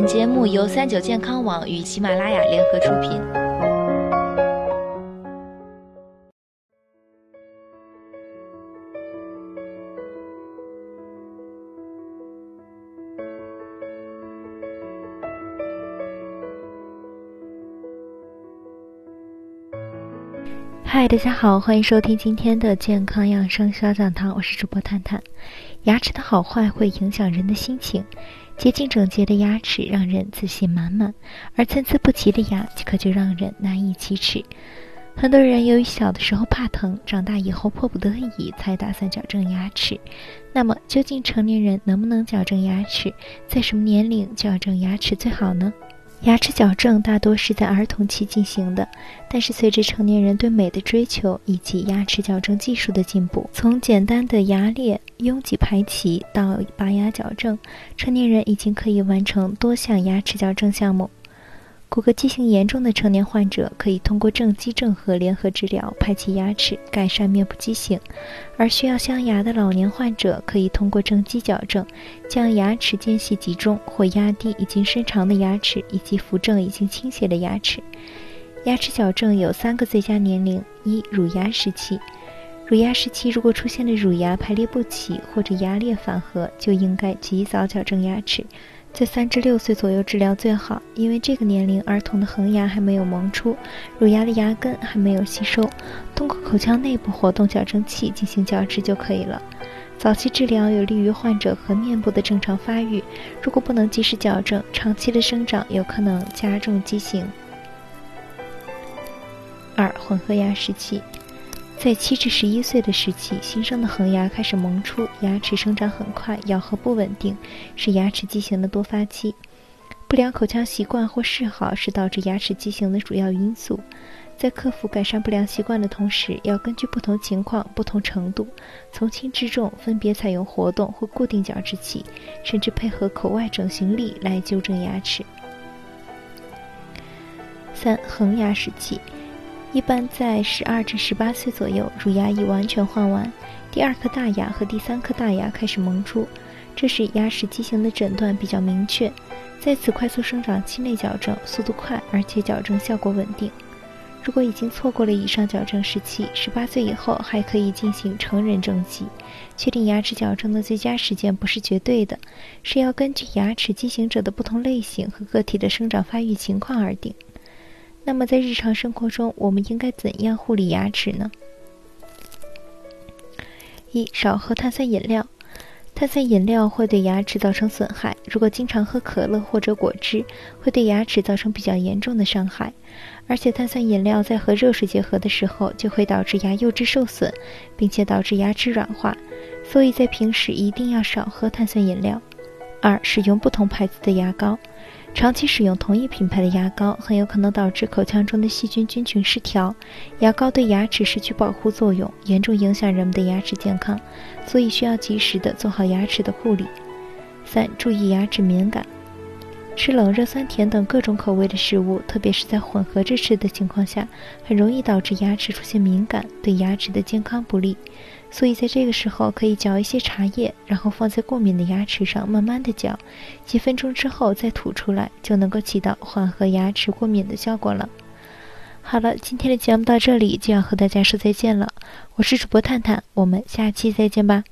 本节目由三九健康网与喜马拉雅联合出品。嗨，大家好，欢迎收听今天的健康养生小讲堂，我是主播探探。牙齿的好坏会影响人的心情，洁净整洁的牙齿让人自信满满，而参差不齐的牙可就让人难以启齿。很多人由于小的时候怕疼，长大以后迫不得已才打算矫正牙齿。那么，究竟成年人能不能矫正牙齿？在什么年龄矫正牙齿最好呢？牙齿矫正大多是在儿童期进行的，但是随着成年人对美的追求以及牙齿矫正技术的进步，从简单的牙列、拥挤排齐到拔牙矫正，成年人已经可以完成多项牙齿矫正项目。骨骼畸形严重的成年患者可以通过正畸正颌联合治疗排齐牙齿，改善面部畸形；而需要镶牙的老年患者可以通过正畸矫正，将牙齿间隙集中或压低已经伸长的牙齿，以及扶正已经倾斜的牙齿。牙齿矫正有三个最佳年龄：一、乳牙时期。乳牙时期如果出现了乳牙排列不齐或者牙列反颌，就应该及早矫正牙齿。在三至六岁左右治疗最好，因为这个年龄儿童的恒牙还没有萌出，乳牙的牙根还没有吸收，通过口腔内部活动矫正器进行矫治就可以了。早期治疗有利于患者和面部的正常发育，如果不能及时矫正，长期的生长有可能加重畸形。二、混合牙时期。在七至十一岁的时期，新生的恒牙开始萌出，牙齿生长很快，咬合不稳定，是牙齿畸形的多发期。不良口腔习惯或嗜好是导致牙齿畸形的主要因素。在克服改善不良习惯的同时，要根据不同情况、不同程度，从轻至重，分别采用活动或固定矫治器，甚至配合口外整形力来纠正牙齿。三、恒牙时期。一般在十二至十八岁左右，乳牙已完全换完，第二颗大牙和第三颗大牙开始萌出，这时牙齿畸形的诊断比较明确。在此快速生长期内矫正，速度快，而且矫正效果稳定。如果已经错过了以上矫正时期，十八岁以后还可以进行成人正畸。确定牙齿矫正的最佳时间不是绝对的，是要根据牙齿畸形者的不同类型和个体的生长发育情况而定。那么在日常生活中，我们应该怎样护理牙齿呢？一、少喝碳酸饮料。碳酸饮料会对牙齿造成损害，如果经常喝可乐或者果汁，会对牙齿造成比较严重的伤害。而且碳酸饮料在和热水结合的时候，就会导致牙釉质受损，并且导致牙齿软化。所以在平时一定要少喝碳酸饮料。二、使用不同牌子的牙膏。长期使用同一品牌的牙膏，很有可能导致口腔中的细菌菌群失调，牙膏对牙齿失去保护作用，严重影响人们的牙齿健康，所以需要及时的做好牙齿的护理。三、注意牙齿敏感，吃冷热酸甜等各种口味的食物，特别是在混合着吃的情况下，很容易导致牙齿出现敏感，对牙齿的健康不利。所以在这个时候，可以嚼一些茶叶，然后放在过敏的牙齿上，慢慢的嚼，几分钟之后再吐出来，就能够起到缓和牙齿过敏的效果了。好了，今天的节目到这里就要和大家说再见了，我是主播探探，我们下期再见吧。